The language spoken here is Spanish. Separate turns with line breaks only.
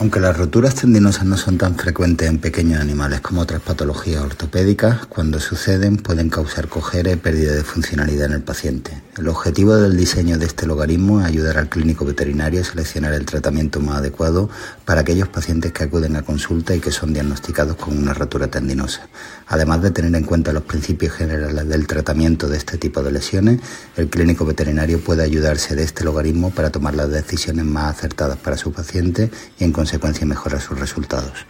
Aunque las roturas tendinosas no son tan frecuentes en pequeños animales como otras patologías ortopédicas, cuando suceden pueden causar cojera y pérdida de funcionalidad en el paciente. El objetivo del diseño de este logaritmo es ayudar al clínico veterinario a seleccionar el tratamiento más adecuado para aquellos pacientes que acuden a consulta y que son diagnosticados con una rotura tendinosa. Además de tener en cuenta los principios generales del tratamiento de este tipo de lesiones, el clínico veterinario puede ayudarse de este logaritmo para tomar las decisiones más acertadas para su paciente y en mejora sus resultados.